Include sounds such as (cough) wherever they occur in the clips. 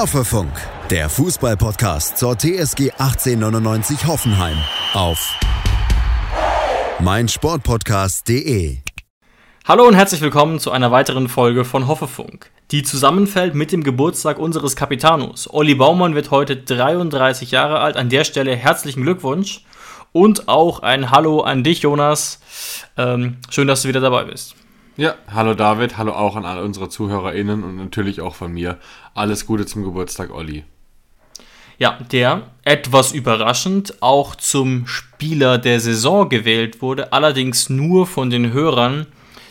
Hoffefunk, der Fußballpodcast zur TSG 1899 Hoffenheim auf meinsportpodcast.de. Hallo und herzlich willkommen zu einer weiteren Folge von Hoffefunk, die zusammenfällt mit dem Geburtstag unseres Kapitanos. Olli Baumann wird heute 33 Jahre alt. An der Stelle herzlichen Glückwunsch und auch ein Hallo an dich, Jonas. Ähm, schön, dass du wieder dabei bist. Ja, hallo David, hallo auch an alle unsere ZuhörerInnen und natürlich auch von mir. Alles Gute zum Geburtstag, Olli. Ja, der etwas überraschend auch zum Spieler der Saison gewählt wurde, allerdings nur von den Hörern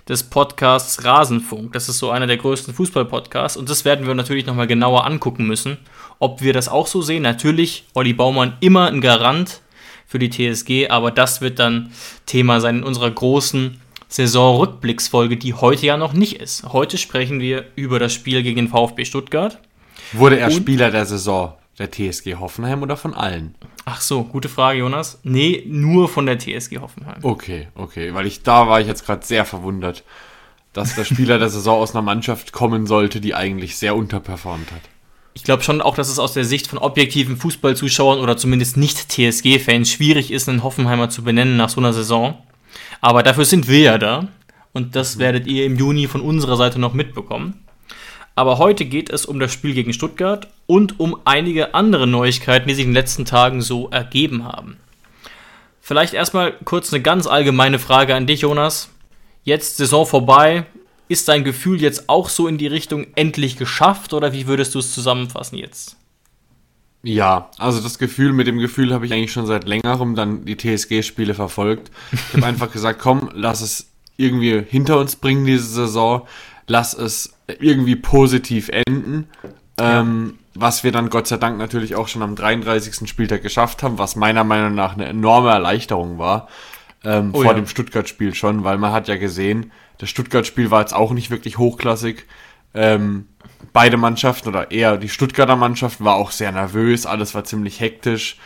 des Podcasts Rasenfunk. Das ist so einer der größten Fußball-Podcasts und das werden wir natürlich nochmal genauer angucken müssen, ob wir das auch so sehen. Natürlich, Olli Baumann immer ein Garant für die TSG, aber das wird dann Thema sein in unserer großen Saisonrückblicksfolge, die heute ja noch nicht ist. Heute sprechen wir über das Spiel gegen den VfB Stuttgart. Wurde er Und Spieler der Saison der TSG Hoffenheim oder von allen? Ach so, gute Frage, Jonas. Nee, nur von der TSG Hoffenheim. Okay, okay, weil ich da war ich jetzt gerade sehr verwundert, dass der Spieler der Saison aus einer Mannschaft kommen sollte, die eigentlich sehr unterperformt hat. Ich glaube schon auch, dass es aus der Sicht von objektiven Fußballzuschauern oder zumindest nicht TSG-Fans schwierig ist, einen Hoffenheimer zu benennen nach so einer Saison. Aber dafür sind wir ja da. Und das werdet ihr im Juni von unserer Seite noch mitbekommen. Aber heute geht es um das Spiel gegen Stuttgart und um einige andere Neuigkeiten, die sich in den letzten Tagen so ergeben haben. Vielleicht erstmal kurz eine ganz allgemeine Frage an dich, Jonas. Jetzt Saison vorbei. Ist dein Gefühl jetzt auch so in die Richtung endlich geschafft oder wie würdest du es zusammenfassen jetzt? Ja, also das Gefühl, mit dem Gefühl habe ich eigentlich schon seit längerem dann die TSG-Spiele verfolgt. Ich habe (laughs) einfach gesagt, komm, lass es irgendwie hinter uns bringen, diese Saison. Lass es irgendwie positiv enden. Ja. Ähm, was wir dann Gott sei Dank natürlich auch schon am 33. Spieltag geschafft haben, was meiner Meinung nach eine enorme Erleichterung war. Ähm, oh, vor ja. dem Stuttgart-Spiel schon, weil man hat ja gesehen, das Stuttgart-Spiel war jetzt auch nicht wirklich hochklassig. Ähm, beide Mannschaften oder eher die Stuttgarter Mannschaft war auch sehr nervös, alles war ziemlich hektisch.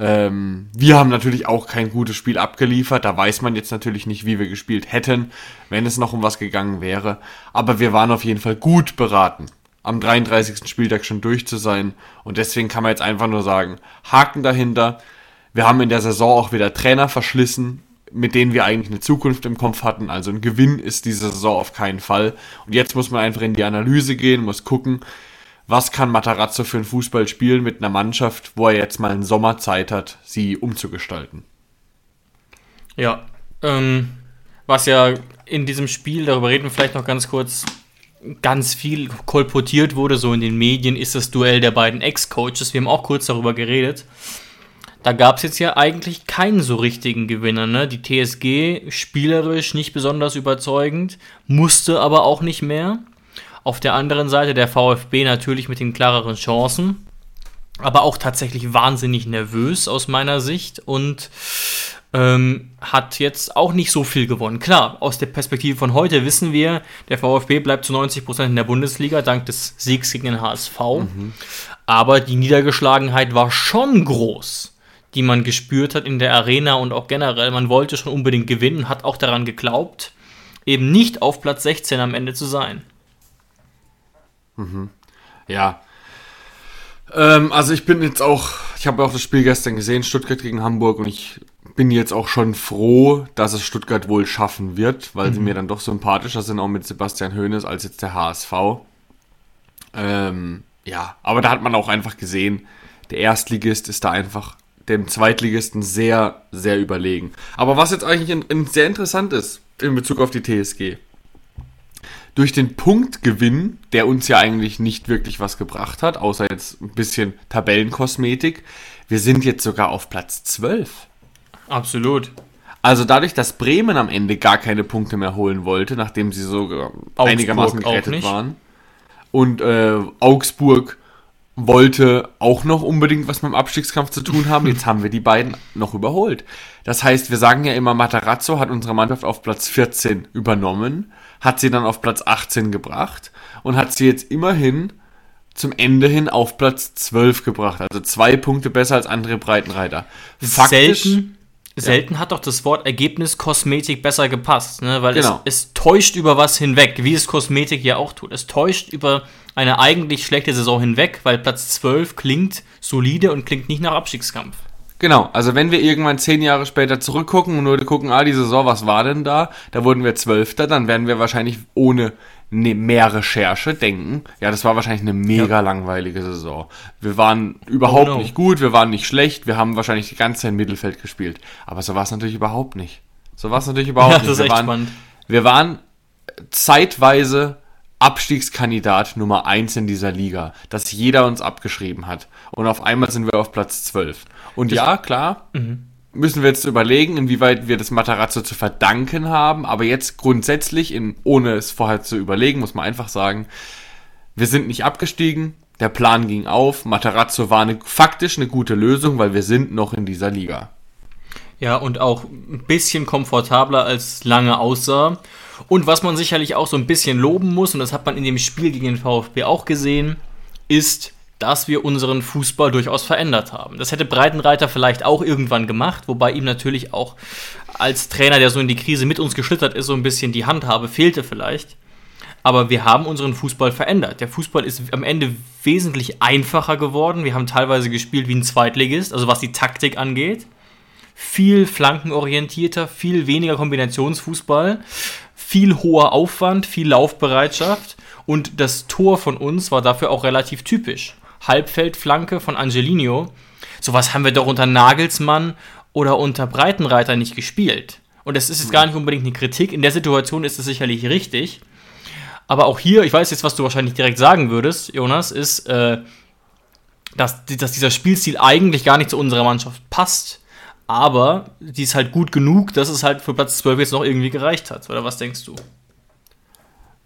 Ähm, wir haben natürlich auch kein gutes Spiel abgeliefert, da weiß man jetzt natürlich nicht, wie wir gespielt hätten, wenn es noch um was gegangen wäre. Aber wir waren auf jeden Fall gut beraten, am 33. Spieltag schon durch zu sein. Und deswegen kann man jetzt einfach nur sagen, Haken dahinter. Wir haben in der Saison auch wieder Trainer verschlissen, mit denen wir eigentlich eine Zukunft im Kopf hatten. Also ein Gewinn ist diese Saison auf keinen Fall. Und jetzt muss man einfach in die Analyse gehen, muss gucken, was kann Matarazzo für ein Fußball spielen mit einer Mannschaft, wo er jetzt mal einen Sommer Zeit hat, sie umzugestalten. Ja, ähm, was ja in diesem Spiel, darüber reden wir vielleicht noch ganz kurz, ganz viel kolportiert wurde, so in den Medien, ist das Duell der beiden Ex-Coaches. Wir haben auch kurz darüber geredet. Da gab es jetzt ja eigentlich keinen so richtigen Gewinner. Ne? Die TSG spielerisch nicht besonders überzeugend, musste aber auch nicht mehr. Auf der anderen Seite der VfB natürlich mit den klareren Chancen, aber auch tatsächlich wahnsinnig nervös aus meiner Sicht und ähm, hat jetzt auch nicht so viel gewonnen. Klar, aus der Perspektive von heute wissen wir, der VfB bleibt zu 90% in der Bundesliga dank des Siegs gegen den HSV. Mhm. Aber die Niedergeschlagenheit war schon groß die man gespürt hat in der Arena und auch generell. Man wollte schon unbedingt gewinnen, hat auch daran geglaubt, eben nicht auf Platz 16 am Ende zu sein. Mhm. Ja. Ähm, also ich bin jetzt auch, ich habe auch das Spiel gestern gesehen, Stuttgart gegen Hamburg, und ich bin jetzt auch schon froh, dass es Stuttgart wohl schaffen wird, weil mhm. sie mir dann doch sympathischer sind, auch mit Sebastian Hoeneß als jetzt der HSV. Ähm, ja, aber da hat man auch einfach gesehen, der Erstligist ist da einfach dem Zweitligisten sehr, sehr überlegen. Aber was jetzt eigentlich in, in sehr interessant ist in Bezug auf die TSG. Durch den Punktgewinn, der uns ja eigentlich nicht wirklich was gebracht hat, außer jetzt ein bisschen Tabellenkosmetik, wir sind jetzt sogar auf Platz 12. Absolut. Also dadurch, dass Bremen am Ende gar keine Punkte mehr holen wollte, nachdem sie so einigermaßen gerettet waren, und äh, Augsburg wollte auch noch unbedingt was mit dem Abstiegskampf zu tun haben. Jetzt haben wir die beiden noch überholt. Das heißt, wir sagen ja immer, Matarazzo hat unsere Mannschaft auf Platz 14 übernommen, hat sie dann auf Platz 18 gebracht und hat sie jetzt immerhin zum Ende hin auf Platz 12 gebracht. Also zwei Punkte besser als andere Breitenreiter. Faktisch, selten, selten ja. hat doch das Wort Ergebnis Kosmetik besser gepasst, ne? weil genau. es, es täuscht über was hinweg, wie es Kosmetik ja auch tut. Es täuscht über eine eigentlich schlechte Saison hinweg, weil Platz 12 klingt solide und klingt nicht nach Abstiegskampf. Genau, also wenn wir irgendwann zehn Jahre später zurückgucken und nur gucken, ah, die Saison, was war denn da? Da wurden wir Zwölfter, dann werden wir wahrscheinlich ohne ne, mehr Recherche denken, ja, das war wahrscheinlich eine mega ja. langweilige Saison. Wir waren überhaupt oh no. nicht gut, wir waren nicht schlecht, wir haben wahrscheinlich die ganze Zeit im Mittelfeld gespielt. Aber so war es natürlich überhaupt nicht. So war es natürlich überhaupt ja, nicht. Das ist wir, echt waren, spannend. wir waren zeitweise Abstiegskandidat Nummer eins in dieser Liga, dass jeder uns abgeschrieben hat. Und auf einmal sind wir auf Platz 12. Und das ja, klar, mhm. müssen wir jetzt überlegen, inwieweit wir das Matarazzo zu verdanken haben. Aber jetzt grundsätzlich, in, ohne es vorher zu überlegen, muss man einfach sagen, wir sind nicht abgestiegen. Der Plan ging auf. Matarazzo war eine, faktisch eine gute Lösung, weil wir sind noch in dieser Liga. Ja, und auch ein bisschen komfortabler als lange aussah. Und was man sicherlich auch so ein bisschen loben muss, und das hat man in dem Spiel gegen den VfB auch gesehen, ist, dass wir unseren Fußball durchaus verändert haben. Das hätte Breitenreiter vielleicht auch irgendwann gemacht, wobei ihm natürlich auch als Trainer, der so in die Krise mit uns geschlittert ist, so ein bisschen die Handhabe fehlte vielleicht. Aber wir haben unseren Fußball verändert. Der Fußball ist am Ende wesentlich einfacher geworden. Wir haben teilweise gespielt wie ein Zweitligist, also was die Taktik angeht. Viel flankenorientierter, viel weniger Kombinationsfußball viel hoher Aufwand, viel Laufbereitschaft und das Tor von uns war dafür auch relativ typisch. Halbfeldflanke von Angelino. Sowas haben wir doch unter Nagelsmann oder unter Breitenreiter nicht gespielt. Und das ist jetzt gar nicht unbedingt eine Kritik. In der Situation ist es sicherlich richtig. Aber auch hier, ich weiß jetzt, was du wahrscheinlich direkt sagen würdest, Jonas, ist, äh, dass, dass dieser Spielstil eigentlich gar nicht zu unserer Mannschaft passt aber die ist halt gut genug, dass es halt für Platz 12 jetzt noch irgendwie gereicht hat. Oder was denkst du?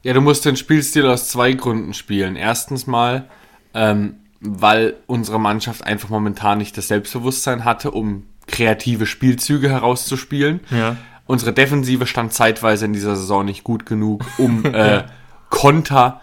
Ja, du musst den Spielstil aus zwei Gründen spielen. Erstens mal, ähm, weil unsere Mannschaft einfach momentan nicht das Selbstbewusstsein hatte, um kreative Spielzüge herauszuspielen. Ja. Unsere Defensive stand zeitweise in dieser Saison nicht gut genug, um (laughs) äh, Konter,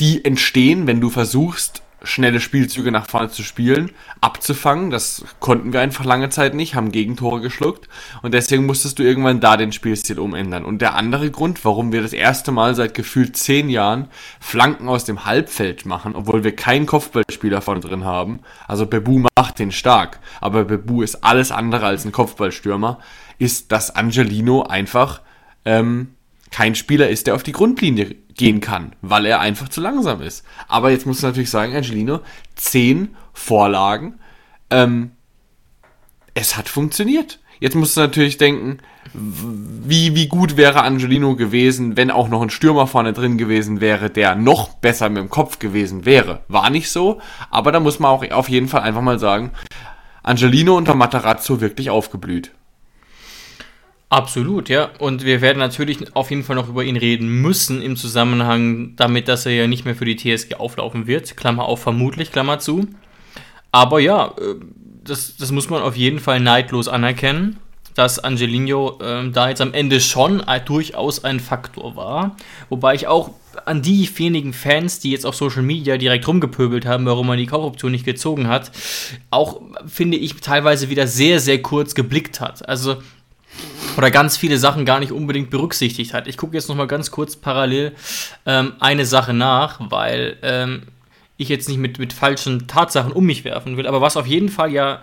die entstehen, wenn du versuchst, schnelle Spielzüge nach vorne zu spielen, abzufangen. Das konnten wir einfach lange Zeit nicht, haben Gegentore geschluckt und deswegen musstest du irgendwann da den Spielstil umändern. Und der andere Grund, warum wir das erste Mal seit gefühlt zehn Jahren Flanken aus dem Halbfeld machen, obwohl wir keinen Kopfballspieler vorne drin haben. Also Bebu macht den stark, aber Bebu ist alles andere als ein Kopfballstürmer, ist, dass Angelino einfach ähm, kein Spieler ist, der auf die Grundlinie gehen kann, weil er einfach zu langsam ist. Aber jetzt muss du natürlich sagen, Angelino, zehn Vorlagen, ähm, es hat funktioniert. Jetzt musst du natürlich denken, wie, wie gut wäre Angelino gewesen, wenn auch noch ein Stürmer vorne drin gewesen wäre, der noch besser mit dem Kopf gewesen wäre. War nicht so, aber da muss man auch auf jeden Fall einfach mal sagen, Angelino unter Matarazzo wirklich aufgeblüht. Absolut, ja. Und wir werden natürlich auf jeden Fall noch über ihn reden müssen im Zusammenhang damit, dass er ja nicht mehr für die TSG auflaufen wird. Klammer auf, vermutlich, Klammer zu. Aber ja, äh, das, das muss man auf jeden Fall neidlos anerkennen, dass Angelino äh, da jetzt am Ende schon durchaus ein Faktor war. Wobei ich auch an die wenigen Fans, die jetzt auf Social Media direkt rumgepöbelt haben, warum man die Kaufoption nicht gezogen hat, auch, finde ich, teilweise wieder sehr, sehr kurz geblickt hat. Also oder ganz viele Sachen gar nicht unbedingt berücksichtigt hat. Ich gucke jetzt noch mal ganz kurz parallel ähm, eine Sache nach, weil ähm, ich jetzt nicht mit, mit falschen Tatsachen um mich werfen will, aber was auf jeden Fall ja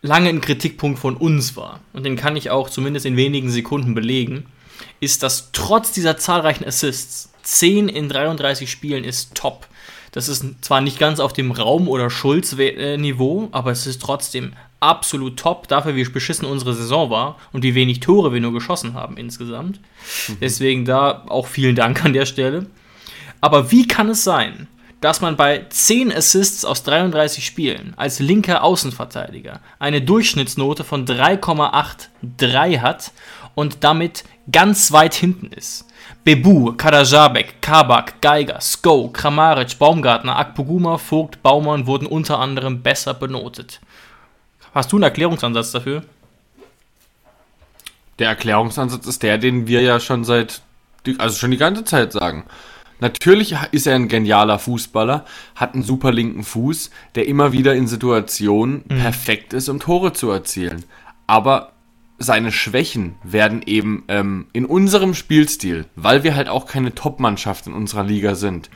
lange ein Kritikpunkt von uns war, und den kann ich auch zumindest in wenigen Sekunden belegen, ist, dass trotz dieser zahlreichen Assists 10 in 33 Spielen ist top. Das ist zwar nicht ganz auf dem Raum- oder Schulz-Niveau, aber es ist trotzdem absolut top dafür, wie beschissen unsere Saison war und wie wenig Tore wir nur geschossen haben insgesamt. Mhm. Deswegen da auch vielen Dank an der Stelle. Aber wie kann es sein, dass man bei 10 Assists aus 33 Spielen als linker Außenverteidiger eine Durchschnittsnote von 3,83 hat und damit ganz weit hinten ist? Bebu, Kadajabek, Kabak, Geiger, Sko, Kramaric, Baumgartner, Akpoguma, Vogt, Baumann wurden unter anderem besser benotet. Hast du einen Erklärungsansatz dafür? Der Erklärungsansatz ist der, den wir ja schon seit, also schon die ganze Zeit sagen. Natürlich ist er ein genialer Fußballer, hat einen super linken Fuß, der immer wieder in Situationen mhm. perfekt ist, um Tore zu erzielen. Aber seine Schwächen werden eben ähm, in unserem Spielstil, weil wir halt auch keine Top-Mannschaft in unserer Liga sind,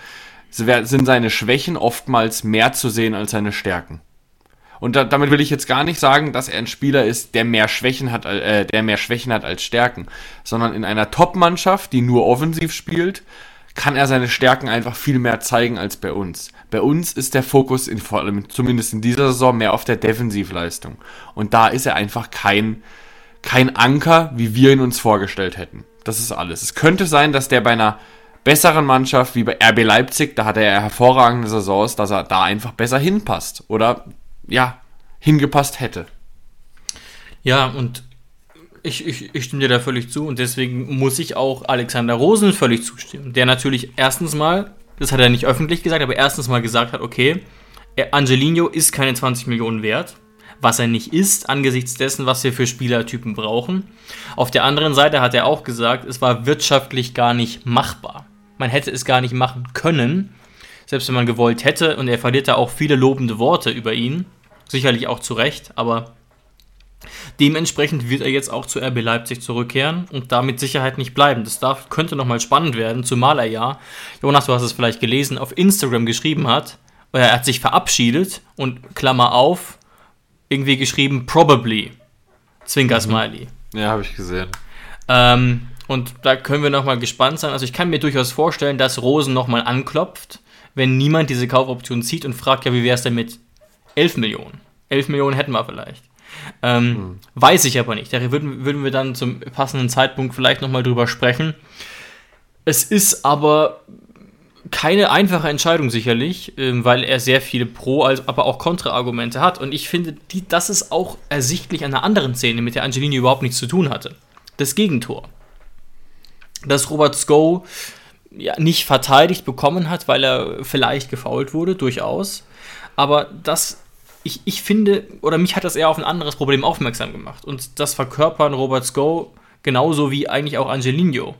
sind seine Schwächen oftmals mehr zu sehen als seine Stärken. Und da, damit will ich jetzt gar nicht sagen, dass er ein Spieler ist, der mehr Schwächen hat, äh, der mehr Schwächen hat als Stärken, sondern in einer Top-Mannschaft, die nur offensiv spielt, kann er seine Stärken einfach viel mehr zeigen als bei uns. Bei uns ist der Fokus in, vor allem zumindest in dieser Saison mehr auf der Defensivleistung. Und da ist er einfach kein, kein Anker, wie wir ihn uns vorgestellt hätten. Das ist alles. Es könnte sein, dass der bei einer besseren Mannschaft wie bei RB Leipzig, da hat er hervorragende Saisons, dass er da einfach besser hinpasst oder ja, hingepasst hätte. Ja, und ich, ich, ich stimme dir da völlig zu und deswegen muss ich auch Alexander Rosen völlig zustimmen, der natürlich erstens mal, das hat er nicht öffentlich gesagt, aber erstens mal gesagt hat, okay, Angelino ist keine 20 Millionen wert, was er nicht ist, angesichts dessen, was wir für Spielertypen brauchen. Auf der anderen Seite hat er auch gesagt, es war wirtschaftlich gar nicht machbar. Man hätte es gar nicht machen können, selbst wenn man gewollt hätte, und er verliert da auch viele lobende Worte über ihn, sicherlich auch zu Recht, aber dementsprechend wird er jetzt auch zu RB Leipzig zurückkehren und da mit Sicherheit nicht bleiben. Das darf, könnte nochmal spannend werden, zumal er ja, Jonas, du hast es vielleicht gelesen, auf Instagram geschrieben hat, er hat sich verabschiedet und Klammer auf, irgendwie geschrieben, probably. Zwinker-Smiley. Mhm. Ja, habe ich gesehen. Ähm, und da können wir nochmal gespannt sein. Also ich kann mir durchaus vorstellen, dass Rosen nochmal anklopft, wenn niemand diese Kaufoption zieht und fragt, ja, wie wäre es denn mit 11 Millionen? 11 Millionen hätten wir vielleicht. Ähm, hm. Weiß ich aber nicht. Da würden, würden wir dann zum passenden Zeitpunkt vielleicht nochmal drüber sprechen. Es ist aber keine einfache Entscheidung sicherlich, ähm, weil er sehr viele Pro-, aber auch Kontra-Argumente hat. Und ich finde, die, das ist auch ersichtlich an einer anderen Szene, mit der Angelini überhaupt nichts zu tun hatte. Das Gegentor. Dass Robert Sko ja, nicht verteidigt bekommen hat, weil er vielleicht gefault wurde, durchaus. Aber das, ich, ich finde, oder mich hat das eher auf ein anderes Problem aufmerksam gemacht. Und das verkörpern Robert Sko genauso wie eigentlich auch Angelino.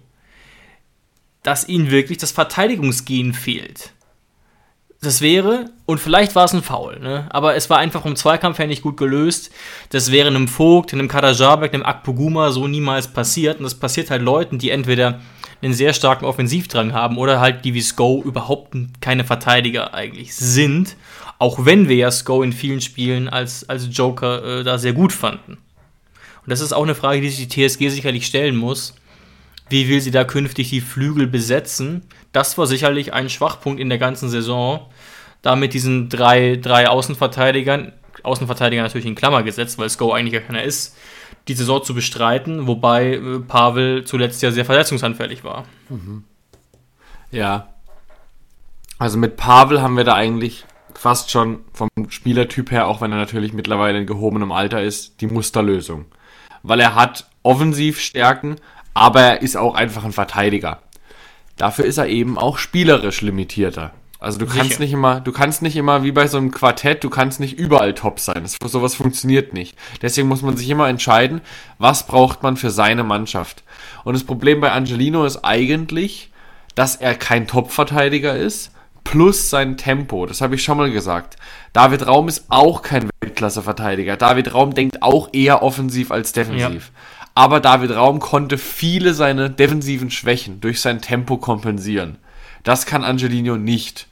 Dass ihnen wirklich das Verteidigungsgehen fehlt. Das wäre, und vielleicht war es ein Foul, ne? aber es war einfach vom Zweikampf her nicht gut gelöst. Das wäre einem Vogt, einem Kadajabek, einem Akpoguma so niemals passiert. Und das passiert halt Leuten, die entweder einen sehr starken Offensivdrang haben oder halt die wie Sko überhaupt keine Verteidiger eigentlich sind. Auch wenn wir ja Sko in vielen Spielen als, als Joker äh, da sehr gut fanden. Und das ist auch eine Frage, die sich die TSG sicherlich stellen muss. Wie will sie da künftig die Flügel besetzen? Das war sicherlich ein Schwachpunkt in der ganzen Saison. Da mit diesen drei, drei Außenverteidigern, Außenverteidiger natürlich in Klammer gesetzt, weil Sko eigentlich gar keiner ist, die Saison zu bestreiten, wobei äh, Pavel zuletzt ja sehr verletzungsanfällig war. Mhm. Ja. Also mit Pavel haben wir da eigentlich fast schon vom Spielertyp her, auch wenn er natürlich mittlerweile in gehobenem Alter ist, die Musterlösung. Weil er hat Offensivstärken, aber er ist auch einfach ein Verteidiger. Dafür ist er eben auch spielerisch limitierter. Also du kannst Sicher. nicht immer, du kannst nicht immer wie bei so einem Quartett, du kannst nicht überall top sein. Das, sowas funktioniert nicht. Deswegen muss man sich immer entscheiden, was braucht man für seine Mannschaft. Und das Problem bei Angelino ist eigentlich, dass er kein Top-Verteidiger ist, plus sein Tempo. Das habe ich schon mal gesagt. David Raum ist auch kein Weltklasse-Verteidiger. David Raum denkt auch eher offensiv als defensiv. Ja. Aber David Raum konnte viele seine defensiven Schwächen durch sein Tempo kompensieren. Das kann Angelino nicht.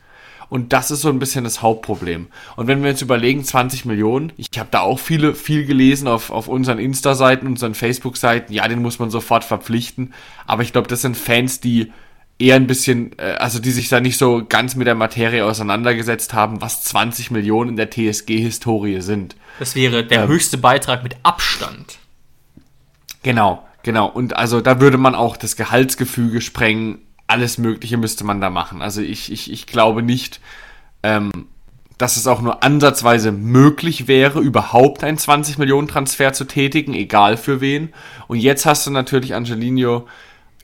Und das ist so ein bisschen das Hauptproblem. Und wenn wir jetzt überlegen, 20 Millionen, ich habe da auch viele, viel gelesen auf, auf unseren Insta-Seiten, unseren Facebook-Seiten, ja, den muss man sofort verpflichten. Aber ich glaube, das sind Fans, die eher ein bisschen, äh, also die sich da nicht so ganz mit der Materie auseinandergesetzt haben, was 20 Millionen in der TSG-Historie sind. Das wäre der ähm, höchste Beitrag mit Abstand. Genau, genau. Und also da würde man auch das Gehaltsgefüge sprengen alles Mögliche müsste man da machen. Also ich, ich, ich glaube nicht, ähm, dass es auch nur ansatzweise möglich wäre, überhaupt einen 20 Millionen Transfer zu tätigen, egal für wen. Und jetzt hast du natürlich Angelino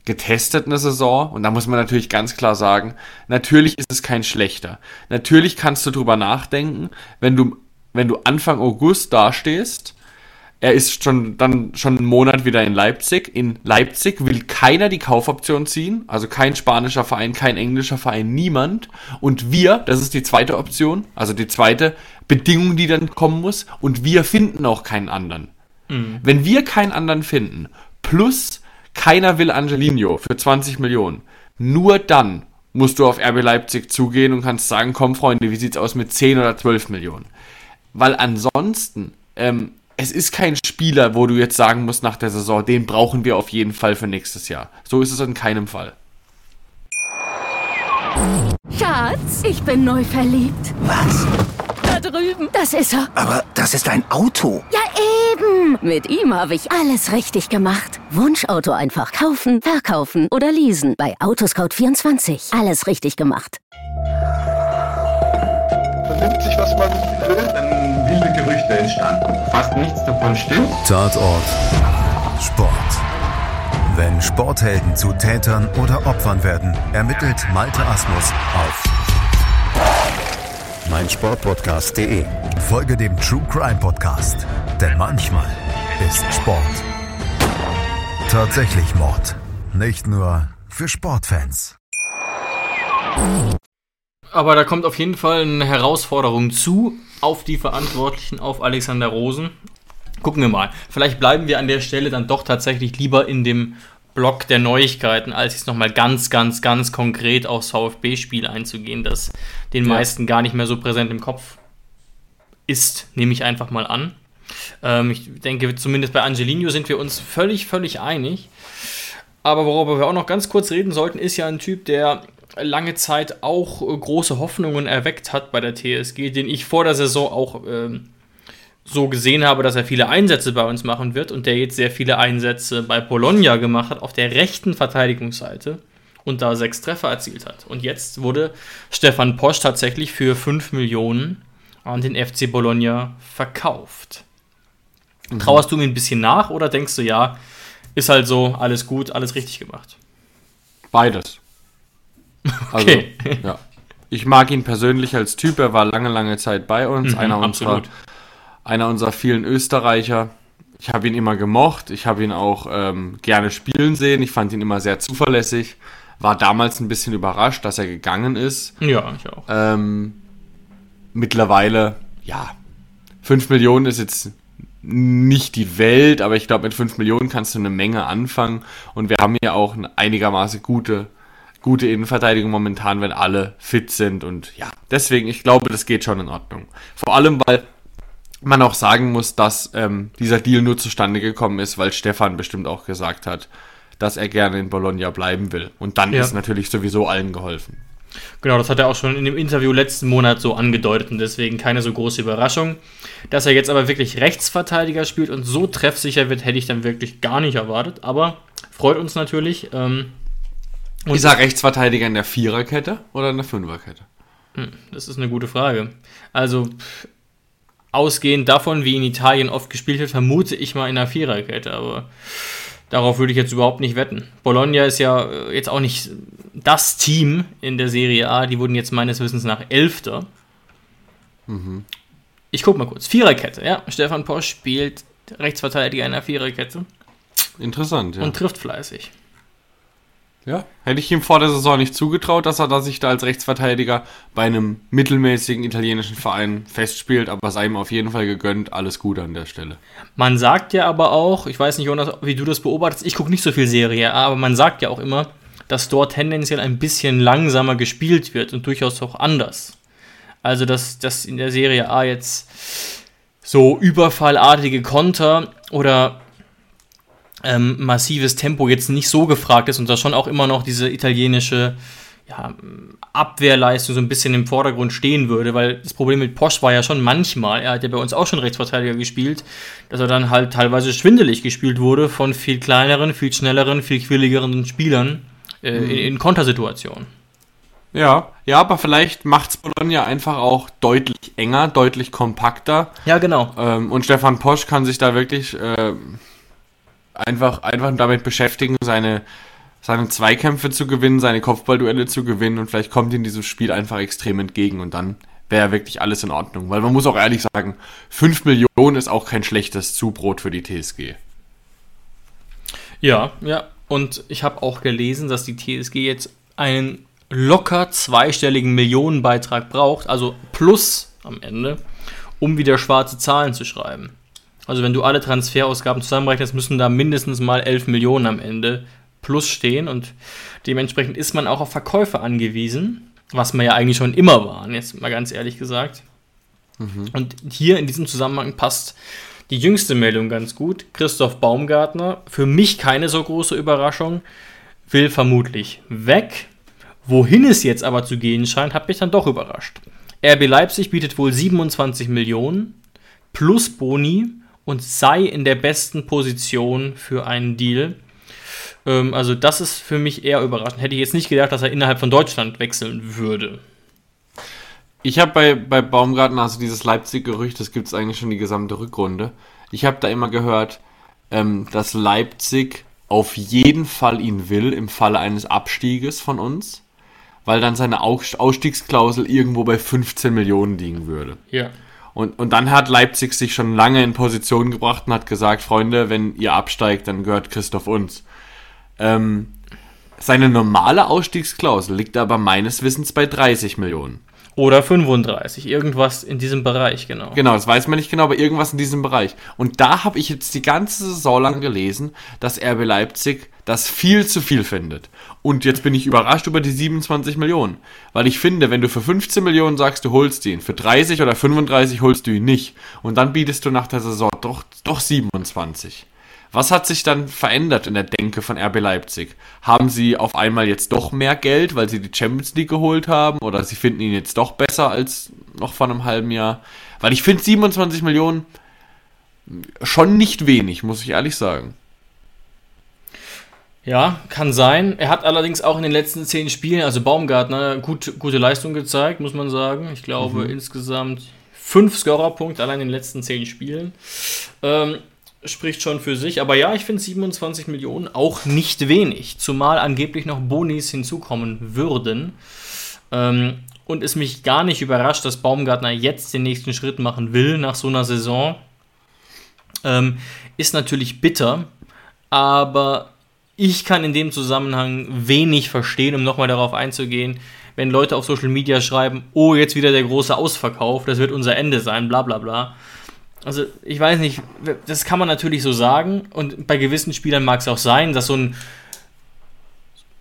getestet eine Saison und da muss man natürlich ganz klar sagen, natürlich ist es kein schlechter. Natürlich kannst du drüber nachdenken, wenn du, wenn du Anfang August dastehst er ist schon dann schon einen Monat wieder in Leipzig. In Leipzig will keiner die Kaufoption ziehen, also kein spanischer Verein, kein englischer Verein, niemand. Und wir, das ist die zweite Option, also die zweite Bedingung, die dann kommen muss. Und wir finden auch keinen anderen. Mhm. Wenn wir keinen anderen finden, plus keiner will Angelino für 20 Millionen, nur dann musst du auf RB Leipzig zugehen und kannst sagen, komm Freunde, wie sieht's aus mit 10 oder 12 Millionen? Weil ansonsten, ähm, es ist kein Spieler, wo du jetzt sagen musst nach der Saison, den brauchen wir auf jeden Fall für nächstes Jahr. So ist es in keinem Fall. Schatz, ich bin neu verliebt. Was? Da drüben. Das ist er. Aber das ist ein Auto. Ja, eben. Mit ihm habe ich alles richtig gemacht. Wunschauto einfach kaufen, verkaufen oder leasen. Bei Autoscout24. Alles richtig gemacht. Vernimmt sich, was man will, Gerüchte entstanden. Fast nichts davon stimmt. Tatort Sport. Wenn Sporthelden zu Tätern oder Opfern werden, ermittelt Malte Asmus auf meinsportpodcast.de. Folge dem True Crime Podcast, denn manchmal ist Sport tatsächlich Mord. Nicht nur für Sportfans. Aber da kommt auf jeden Fall eine Herausforderung zu auf die Verantwortlichen, auf Alexander Rosen. Gucken wir mal. Vielleicht bleiben wir an der Stelle dann doch tatsächlich lieber in dem Block der Neuigkeiten, als jetzt nochmal ganz, ganz, ganz konkret aufs VfB-Spiel einzugehen, das den Ja. meisten gar nicht mehr so präsent im Kopf ist, nehme ich einfach mal an. Ähm, ich denke, zumindest bei Angelino sind wir uns völlig, völlig einig. Aber worüber wir auch noch ganz kurz reden sollten, ist ja ein Typ, der lange Zeit auch äh, große Hoffnungen erweckt hat bei der TSG, den ich vor der Saison auch ähm, so gesehen habe, dass er viele Einsätze bei uns machen wird und der jetzt sehr viele Einsätze bei Bologna gemacht hat auf der rechten Verteidigungsseite und da sechs Treffer erzielt hat. Und jetzt wurde Stefan Posch tatsächlich für 5 Millionen an den FC Bologna verkauft. Trauerst du mir ein bisschen nach oder denkst du, ja, ist halt so, alles gut, alles richtig gemacht? Beides. (laughs) Also, Okay. ja. Ich mag ihn persönlich als Typ, er war lange, lange Zeit bei uns, Mhm, einer, unserer, einer unserer vielen Österreicher. Ich habe ihn immer gemocht, ich habe ihn auch ähm, gerne spielen sehen, ich fand ihn immer sehr zuverlässig, war damals ein bisschen überrascht, dass er gegangen ist. Ja, ich auch. Ähm, mittlerweile, ja, 5 Millionen ist jetzt nicht die Welt, aber ich glaube, mit 5 Millionen kannst du eine Menge anfangen. Und wir haben ja auch eine einigermaßen gute, gute Innenverteidigung momentan, wenn alle fit sind. Und ja, deswegen, ich glaube, das geht schon in Ordnung. Vor allem, weil man auch sagen muss, dass ähm, dieser Deal nur zustande gekommen ist, weil Stefan bestimmt auch gesagt hat, dass er gerne in Bologna bleiben will. Und dann Ja. ist natürlich sowieso allen geholfen. Genau, das hat er auch schon in dem Interview letzten Monat so angedeutet und deswegen keine so große Überraschung. Dass er jetzt aber wirklich Rechtsverteidiger spielt und so treffsicher wird, hätte ich dann wirklich gar nicht erwartet. Aber freut uns natürlich. Ähm, Und- ist er Rechtsverteidiger in der Viererkette oder in der Fünferkette? das ist eine gute Frage. Also, ausgehend davon, wie in Italien oft gespielt wird, vermute ich mal in der Viererkette, aber darauf würde ich jetzt überhaupt nicht wetten. Bologna ist ja äh, jetzt auch nicht das Team in der Serie A, die wurden jetzt meines Wissens nach Elfter. Ich guck mal kurz. Viererkette, ja. Stefan Posch spielt Rechtsverteidiger in der Viererkette Interessant, ja. und trifft fleißig. Ja. Hätte ich ihm vor der Saison nicht zugetraut, dass er da sich da als Rechtsverteidiger bei einem mittelmäßigen italienischen Verein festspielt, aber sei ihm auf jeden Fall gegönnt. Alles Gute an der Stelle. Man sagt ja aber auch, ich weiß nicht, Jonas, wie du das beobachtest, ich gucke nicht so viel Serie A, aber man sagt ja auch immer, dass dort tendenziell ein bisschen langsamer gespielt wird und durchaus auch anders. Also, dass, dass in der Serie A jetzt so überfallartige Konter oder ähm, massives Tempo jetzt nicht so gefragt ist und da schon auch immer noch diese italienische ja, Abwehrleistung so ein bisschen im Vordergrund stehen würde, weil das Problem mit Posch war ja schon manchmal, er hat ja bei uns auch schon Rechtsverteidiger gespielt, dass er dann halt teilweise schwindelig gespielt wurde von viel kleineren, viel schnelleren, viel quirligeren Spielern äh, in, in Kontersituationen. Ja, ja, aber vielleicht macht's Bologna einfach auch deutlich enger, deutlich kompakter. Ja, genau. Ähm, und Stefan Posch kann sich da wirklich ähm, einfach, einfach damit beschäftigen, seine, seine Zweikämpfe zu gewinnen, seine Kopfballduelle zu gewinnen und vielleicht kommt ihm dieses Spiel einfach extrem entgegen und dann wäre wirklich alles in Ordnung. Weil man muss auch ehrlich sagen, 5 Millionen ist auch kein schlechtes Zubrot für die TSG. Ja, ja. Und ich habe auch gelesen, dass die TSG jetzt einen locker zweistelligen Millionenbeitrag braucht, also plus am Ende, um wieder schwarze Zahlen zu schreiben. Also wenn du alle Transferausgaben zusammenrechnest, müssen da mindestens mal 11 Millionen am Ende plus stehen und dementsprechend ist man auch auf Verkäufe angewiesen, was man ja eigentlich schon immer waren, jetzt mal ganz ehrlich gesagt. Und hier in diesem Zusammenhang passt die jüngste Meldung ganz gut. Christoph Baumgartner, für mich keine so große Überraschung, will vermutlich weg. Wohin es jetzt aber zu gehen scheint, hat mich dann doch überrascht. RB Leipzig bietet wohl 27 Millionen plus Boni und sei in der besten Position für einen Deal. Ähm, also das ist für mich eher überraschend. Hätte ich jetzt nicht gedacht, dass er innerhalb von Deutschland wechseln würde. Ich habe bei, bei Baumgarten, also dieses Leipzig-Gerücht, das gibt es eigentlich schon die gesamte Rückrunde. Ich habe da immer gehört, ähm, dass Leipzig auf jeden Fall ihn will im Falle eines Abstieges von uns, weil dann seine Aus- Ausstiegsklausel irgendwo bei 15 Millionen liegen würde. Ja. Und, und dann hat Leipzig sich schon lange in Position gebracht und hat gesagt, Freunde, wenn ihr absteigt, dann gehört Christoph uns. Ähm, seine normale Ausstiegsklausel liegt aber meines Wissens bei 30 Millionen. Oder 35, irgendwas in diesem Bereich, genau. Genau, das weiß man nicht genau, aber irgendwas in diesem Bereich. Und da habe ich jetzt die ganze Saison lang gelesen, dass RB Leipzig das viel zu viel findet. Und jetzt bin ich überrascht über die 27 Millionen. Weil ich finde, wenn du für 15 Millionen sagst, du holst ihn, für 30 oder 35 holst du ihn nicht. Und dann bietest du nach der Saison doch, doch 27. Was hat sich dann verändert in der Denke von RB Leipzig? Haben sie auf einmal jetzt doch mehr Geld, weil sie die Champions League geholt haben? Oder sie finden ihn jetzt doch besser als noch vor einem halben Jahr? Weil ich finde 27 Millionen schon nicht wenig, muss ich ehrlich sagen. Ja, kann sein. Er hat allerdings auch in den letzten zehn Spielen, also Baumgartner, gut, gute Leistung gezeigt, muss man sagen. Ich glaube insgesamt fünf Scorerpunkte allein in den letzten zehn Spielen. Ähm, spricht schon für sich. Aber ja, ich finde 27 Millionen auch nicht wenig, zumal angeblich noch Bonis hinzukommen würden. Ähm, und es mich gar nicht überrascht, dass Baumgartner jetzt den nächsten Schritt machen will nach so einer Saison. Ähm, ist natürlich bitter, aber ich kann in dem Zusammenhang wenig verstehen, um nochmal darauf einzugehen, wenn Leute auf Social Media schreiben, oh, jetzt wieder der große Ausverkauf, das wird unser Ende sein, bla bla bla. Also ich weiß nicht, das kann man natürlich so sagen und bei gewissen Spielern mag es auch sein, dass so ein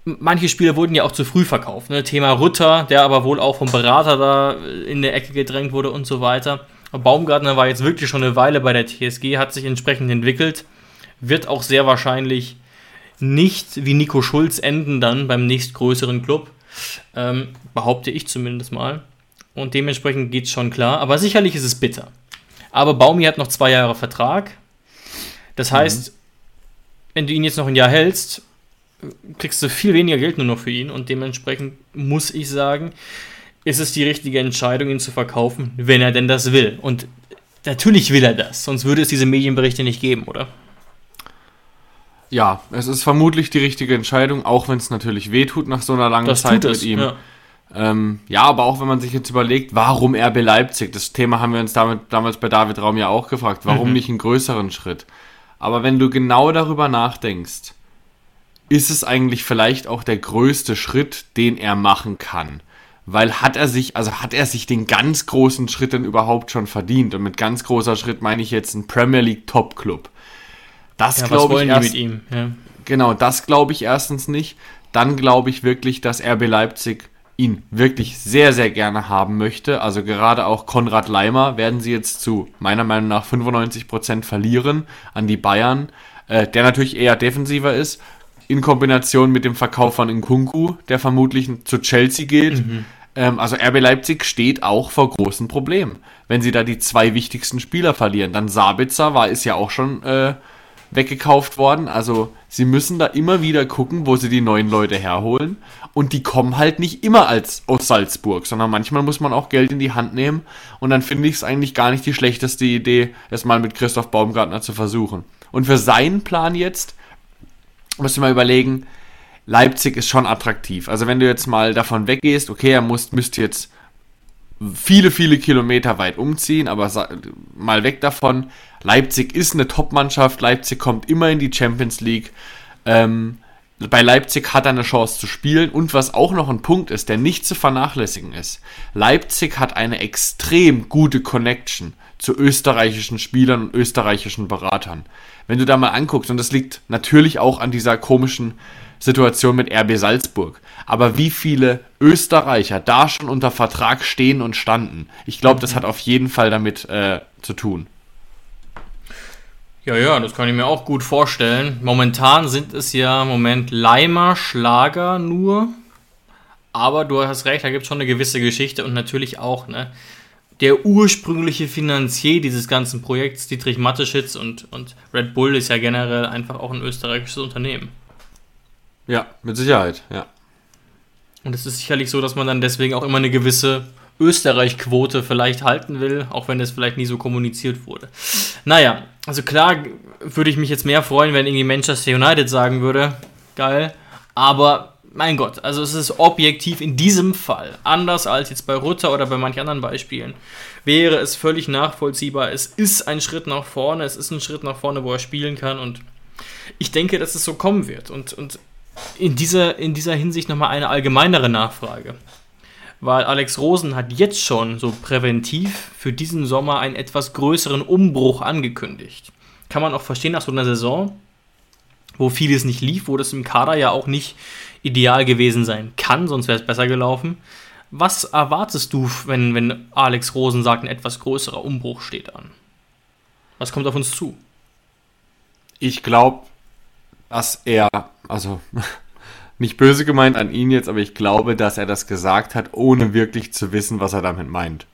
manche Spieler wurden ja auch zu früh verkauft. Ne? Thema Rutter, der aber wohl auch vom Berater da in der Ecke gedrängt wurde und so weiter. Baumgartner war jetzt wirklich schon eine Weile bei der TSG, hat sich entsprechend entwickelt, wird auch sehr wahrscheinlich nicht wie Nico Schulz enden dann beim nächstgrößeren Club. Ähm, behaupte ich zumindest mal. Und dementsprechend geht es schon klar. Aber sicherlich ist es bitter. Aber Baumi hat noch zwei Jahre Vertrag. Das heißt, wenn du ihn jetzt noch ein Jahr hältst, kriegst du viel weniger Geld nur noch für ihn. Und dementsprechend muss ich sagen, ist es die richtige Entscheidung, ihn zu verkaufen, wenn er denn das will. Und natürlich will er das, sonst würde es diese Medienberichte nicht geben, oder? Ja, es ist vermutlich die richtige Entscheidung, auch wenn es natürlich wehtut nach so einer langen Das Zeit mit ihm. Ja. Ähm, ja, aber auch wenn man sich jetzt überlegt, warum RB Leipzig, das Thema haben wir uns damit, damals bei David Raum ja auch gefragt, warum Mhm. nicht einen größeren Schritt? Aber wenn du genau darüber nachdenkst, ist es eigentlich vielleicht auch der größte Schritt, den er machen kann. Weil hat er sich, also hat er sich den ganz großen Schritt denn überhaupt schon verdient? Und mit ganz großer Schritt meine ich jetzt einen Premier League Top Club. Das Ja, glaube ich erst, mit ihm? Ja. Genau, das glaube ich erstens nicht. Dann glaube ich wirklich, dass RB Leipzig ihn wirklich sehr, sehr gerne haben möchte. Also gerade auch Konrad Leimer werden sie jetzt zu meiner Meinung nach 95% verlieren an die Bayern, äh, der natürlich eher defensiver ist, in Kombination mit dem Verkauf von Nkunku, der vermutlich zu Chelsea geht. Ähm, also RB Leipzig steht auch vor großen Problemen, wenn sie da die zwei wichtigsten Spieler verlieren. Dann Sabitzer war ist ja auch schon äh, weggekauft worden. Also sie müssen da immer wieder gucken, wo sie die neuen Leute herholen. Und die kommen halt nicht immer als aus Salzburg, sondern manchmal muss man auch Geld in die Hand nehmen. Und dann finde ich es eigentlich gar nicht die schlechteste Idee, es mal mit Christoph Baumgartner zu versuchen. Und für seinen Plan jetzt müssen wir überlegen, Leipzig ist schon attraktiv. Also wenn du jetzt mal davon weggehst, okay, er muss, müsste jetzt viele, viele Kilometer weit umziehen, aber mal weg davon. Leipzig ist eine Top-Mannschaft, Leipzig kommt immer in die Champions League. Ähm, bei Leipzig hat er eine Chance zu spielen und was auch noch ein Punkt ist, der nicht zu vernachlässigen ist. Leipzig hat eine extrem gute Connection zu österreichischen Spielern und österreichischen Beratern. Wenn du da mal anguckst, und das liegt natürlich auch an dieser komischen Situation mit RB Salzburg. Aber wie viele Österreicher da schon unter Vertrag stehen und standen, ich glaube, das hat auf jeden Fall damit äh, zu tun. Ja, ja, das kann ich mir auch gut vorstellen. Momentan sind es ja im Moment Leimer, Schlager nur. Aber du hast recht, da gibt es schon eine gewisse Geschichte und natürlich auch, ne? Der ursprüngliche Finanzier dieses ganzen Projekts, Dietrich Mateschitz und, und Red Bull, ist ja generell einfach auch ein österreichisches Unternehmen. Ja, mit Sicherheit, ja. Und es ist sicherlich so, dass man dann deswegen auch immer eine gewisse Österreich-Quote vielleicht halten will, auch wenn das vielleicht nie so kommuniziert wurde. Naja, also klar würde ich mich jetzt mehr freuen, wenn irgendwie Manchester United sagen würde, geil, aber mein Gott, also es ist objektiv in diesem Fall, anders als jetzt bei Rutter oder bei manchen anderen Beispielen, wäre es völlig nachvollziehbar. Es ist ein Schritt nach vorne, es ist ein Schritt nach vorne, wo er spielen kann und ich denke, dass es so kommen wird. Und, und in, dieser, in dieser Hinsicht nochmal eine allgemeinere Nachfrage weil Alex Rosen hat jetzt schon so präventiv für diesen Sommer einen etwas größeren Umbruch angekündigt. Kann man auch verstehen nach so einer Saison, wo vieles nicht lief, wo das im Kader ja auch nicht ideal gewesen sein kann, sonst wäre es besser gelaufen. Was erwartest du, wenn, wenn Alex Rosen sagt, ein etwas größerer Umbruch steht an? Was kommt auf uns zu? Ich glaube, dass er, also nicht böse gemeint an ihn jetzt, aber ich glaube, dass er das gesagt hat, ohne wirklich zu wissen, was er damit meint.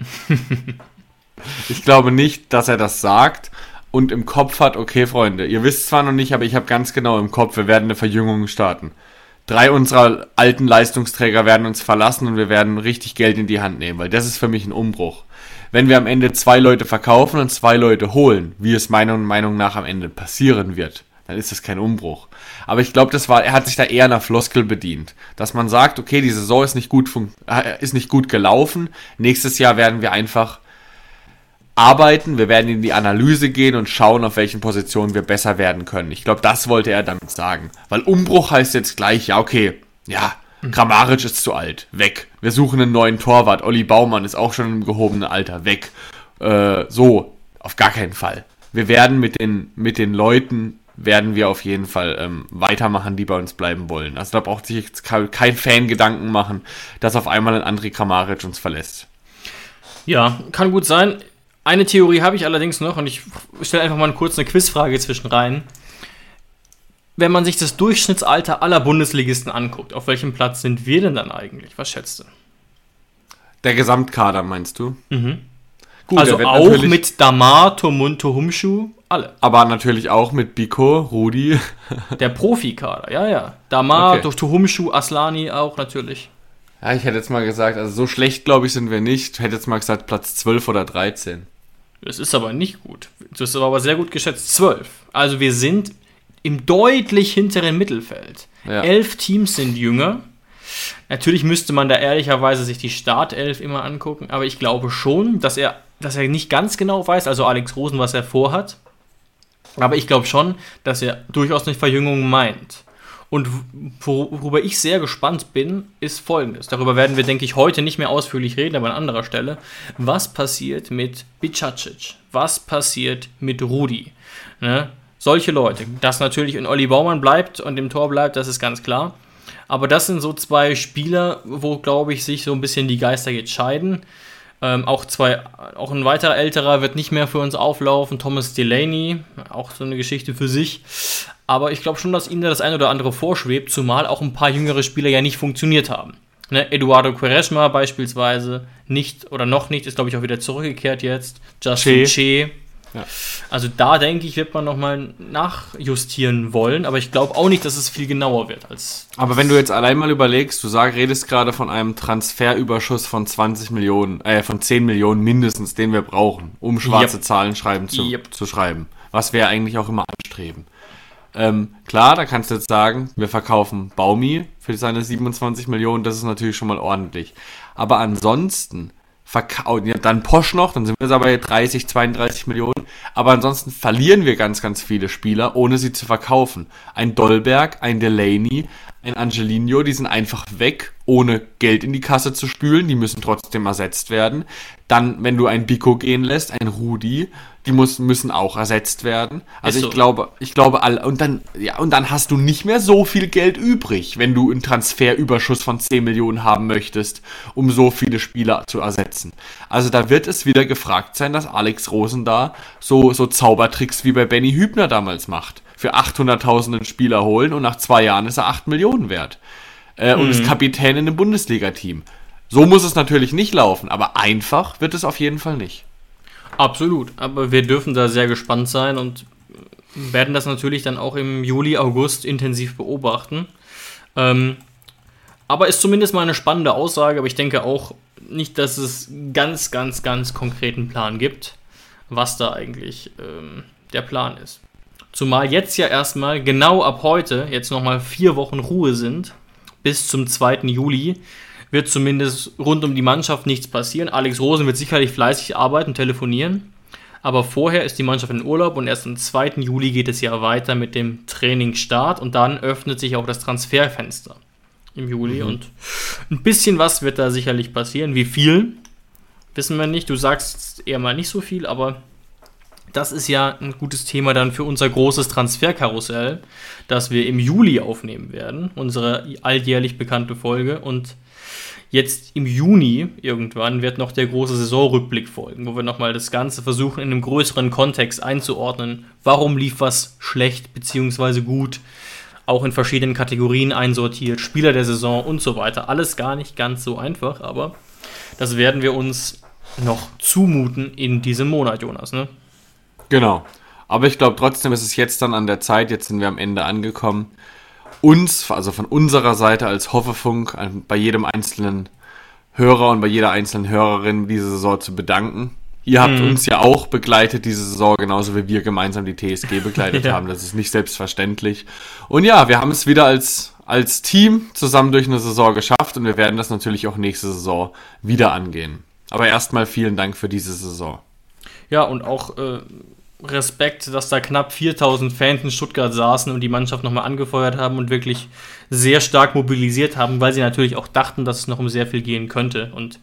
(laughs) ich glaube nicht, dass er das sagt und im Kopf hat, okay, Freunde, ihr wisst zwar noch nicht, aber ich habe ganz genau im Kopf, wir werden eine Verjüngung starten. Drei unserer alten Leistungsträger werden uns verlassen und wir werden richtig Geld in die Hand nehmen, weil das ist für mich ein Umbruch. Wenn wir am Ende zwei Leute verkaufen und zwei Leute holen, wie es meiner Meinung nach am Ende passieren wird, dann ist das kein Umbruch. Aber ich glaube, das war, er hat sich da eher einer Floskel bedient. Dass man sagt, okay, die Saison ist nicht gut, äh, ist nicht gut gelaufen. Nächstes Jahr werden wir einfach arbeiten, wir werden in die Analyse gehen und schauen, auf welchen Positionen wir besser werden können. Ich glaube, das wollte er damit sagen. Weil Umbruch heißt jetzt gleich, ja, okay, ja, Grammaric ist zu alt, weg. Wir suchen einen neuen Torwart. Olli Baumann ist auch schon im gehobenen Alter, weg. Äh, so, auf gar keinen Fall. Wir werden mit den, mit den Leuten werden wir auf jeden Fall ähm, weitermachen, die bei uns bleiben wollen. Also da braucht sich jetzt kein Fan Gedanken machen, dass auf einmal ein André Kramaric uns verlässt. Ja, kann gut sein. Eine Theorie habe ich allerdings noch und ich stelle einfach mal kurz eine Quizfrage zwischen rein. Wenn man sich das Durchschnittsalter aller Bundesligisten anguckt, auf welchem Platz sind wir denn dann eigentlich? Was schätzt du? Der Gesamtkader meinst du? Mhm. Gut, also auch mit Damar, Tomunto, Humschuh alle. Aber natürlich auch mit Biko, Rudi. (laughs) Der Profikader, ja, ja. Damar, okay. Tuhumschu, Aslani auch natürlich. Ja, ich hätte jetzt mal gesagt, also so schlecht, glaube ich, sind wir nicht. Ich hätte jetzt mal gesagt, Platz 12 oder 13. Das ist aber nicht gut. Das ist aber sehr gut geschätzt. 12. Also wir sind im deutlich hinteren Mittelfeld. Ja. Elf Teams sind jünger. Natürlich müsste man da ehrlicherweise sich die Startelf immer angucken, aber ich glaube schon, dass er, dass er nicht ganz genau weiß, also Alex Rosen, was er vorhat. Aber ich glaube schon, dass er durchaus eine Verjüngung meint. Und worüber ich sehr gespannt bin, ist folgendes. Darüber werden wir, denke ich, heute nicht mehr ausführlich reden, aber an anderer Stelle. Was passiert mit Bicacic? Was passiert mit Rudi? Ne? Solche Leute. Dass natürlich in Olli Baumann bleibt und im Tor bleibt, das ist ganz klar. Aber das sind so zwei Spieler, wo, glaube ich, sich so ein bisschen die Geister jetzt scheiden. Ähm, auch, zwei, auch ein weiterer älterer wird nicht mehr für uns auflaufen, Thomas Delaney, auch so eine Geschichte für sich. Aber ich glaube schon, dass ihnen da das ein oder andere vorschwebt, zumal auch ein paar jüngere Spieler ja nicht funktioniert haben. Ne, Eduardo Quaresma beispielsweise nicht oder noch nicht, ist glaube ich auch wieder zurückgekehrt jetzt. Justin Che, ja. Also da denke ich, wird man nochmal nachjustieren wollen, aber ich glaube auch nicht, dass es viel genauer wird als. Aber wenn du jetzt allein mal überlegst, du sag, redest gerade von einem Transferüberschuss von 20 Millionen, äh, von 10 Millionen mindestens, den wir brauchen, um schwarze yep. Zahlen schreiben zu, yep. zu schreiben. Was wir eigentlich auch immer anstreben. Ähm, klar, da kannst du jetzt sagen, wir verkaufen Baumi für seine 27 Millionen, das ist natürlich schon mal ordentlich. Aber ansonsten verkaufen, ja, dann Posch noch, dann sind wir aber 30, 32 Millionen. Aber ansonsten verlieren wir ganz, ganz viele Spieler, ohne sie zu verkaufen. Ein Dolberg, ein Delaney, ein Angelino, die sind einfach weg, ohne Geld in die Kasse zu spülen, die müssen trotzdem ersetzt werden. Dann, wenn du ein Biko gehen lässt, ein Rudi, die muss, müssen auch ersetzt werden. Also so. ich glaube, ich glaube all und dann ja und dann hast du nicht mehr so viel Geld übrig, wenn du einen Transferüberschuss von 10 Millionen haben möchtest, um so viele Spieler zu ersetzen. Also da wird es wieder gefragt sein, dass Alex Rosen da so so Zaubertricks wie bei Benny Hübner damals macht. Für 800.000 einen Spieler holen und nach zwei Jahren ist er 8 Millionen wert. Äh, Und ist Kapitän in einem Bundesliga-Team. So muss es natürlich nicht laufen, aber einfach wird es auf jeden Fall nicht. Absolut, aber wir dürfen da sehr gespannt sein und werden das natürlich dann auch im Juli, August intensiv beobachten. Ähm, aber ist zumindest mal eine spannende Aussage, aber ich denke auch nicht, dass es ganz, ganz, ganz konkreten Plan gibt, was da eigentlich ähm, der Plan ist. Zumal jetzt ja erstmal genau ab heute jetzt nochmal vier Wochen Ruhe sind, bis zum 2. Juli wird zumindest rund um die Mannschaft nichts passieren. Alex Rosen wird sicherlich fleißig arbeiten, telefonieren. Aber vorher ist die Mannschaft in Urlaub und erst am 2. Juli geht es ja weiter mit dem Trainingsstart und dann öffnet sich auch das Transferfenster im Juli und ein bisschen was wird da sicherlich passieren. Wie viel? Wissen wir nicht. Du sagst eher mal nicht so viel, aber das ist ja ein gutes Thema dann für unser großes Transferkarussell, das wir im Juli aufnehmen werden, unsere alljährlich bekannte Folge. Und jetzt im Juni irgendwann wird noch der große Saisonrückblick folgen, wo wir nochmal das Ganze versuchen, in einem größeren Kontext einzuordnen. Warum lief was schlecht bzw. gut? Auch in verschiedenen Kategorien einsortiert, Spieler der Saison und so weiter. Alles gar nicht ganz so einfach, aber das werden wir uns noch zumuten in diesem Monat, Jonas. Ne? Genau. Aber ich glaube trotzdem ist es jetzt dann an der Zeit, jetzt sind wir am Ende angekommen, uns, also von unserer Seite als Hoffefunk, bei jedem einzelnen Hörer und bei jeder einzelnen Hörerin diese Saison zu bedanken. Ihr habt uns ja auch begleitet diese Saison, genauso wie wir gemeinsam die TSG begleitet (laughs) Ja. haben. Das ist nicht selbstverständlich. Und ja, wir haben es wieder als, als Team zusammen durch eine Saison geschafft und wir werden das natürlich auch nächste Saison wieder angehen. Aber erstmal vielen Dank für diese Saison. Ja, und auch äh, Respekt, dass da knapp 4000 Fans in Stuttgart saßen und die Mannschaft nochmal angefeuert haben und wirklich sehr stark mobilisiert haben, weil sie natürlich auch dachten, dass es noch um sehr viel gehen könnte. Und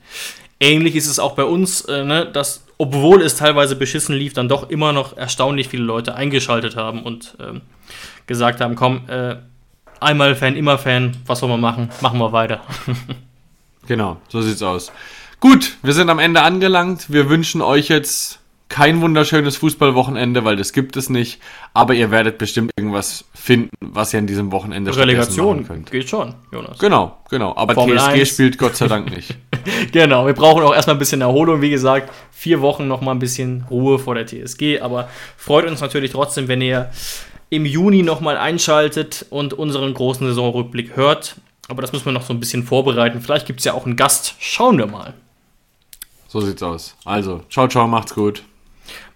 ähnlich ist es auch bei uns, äh, ne, dass, obwohl es teilweise beschissen lief, dann doch immer noch erstaunlich viele Leute eingeschaltet haben und ähm, gesagt haben: komm, äh, einmal Fan, immer Fan, was wollen wir machen? Machen wir weiter. (laughs) Genau, so sieht's aus. Gut, wir sind am Ende angelangt. Wir wünschen euch jetzt kein wunderschönes Fußballwochenende, weil das gibt es nicht. Aber ihr werdet bestimmt irgendwas finden, was ihr an diesem Wochenende Relegation könnt. geht schon, Jonas. Genau, genau. Aber Formel TSG 1. spielt Gott sei Dank nicht. (laughs) Genau, wir brauchen auch erstmal ein bisschen Erholung. Wie gesagt, vier Wochen nochmal ein bisschen Ruhe vor der TSG. Aber freut uns natürlich trotzdem, wenn ihr im Juni nochmal einschaltet und unseren großen Saisonrückblick hört. Aber das müssen wir noch so ein bisschen vorbereiten. Vielleicht gibt es ja auch einen Gast. Schauen wir mal. So sieht's aus. Also, ciao, ciao, macht's gut.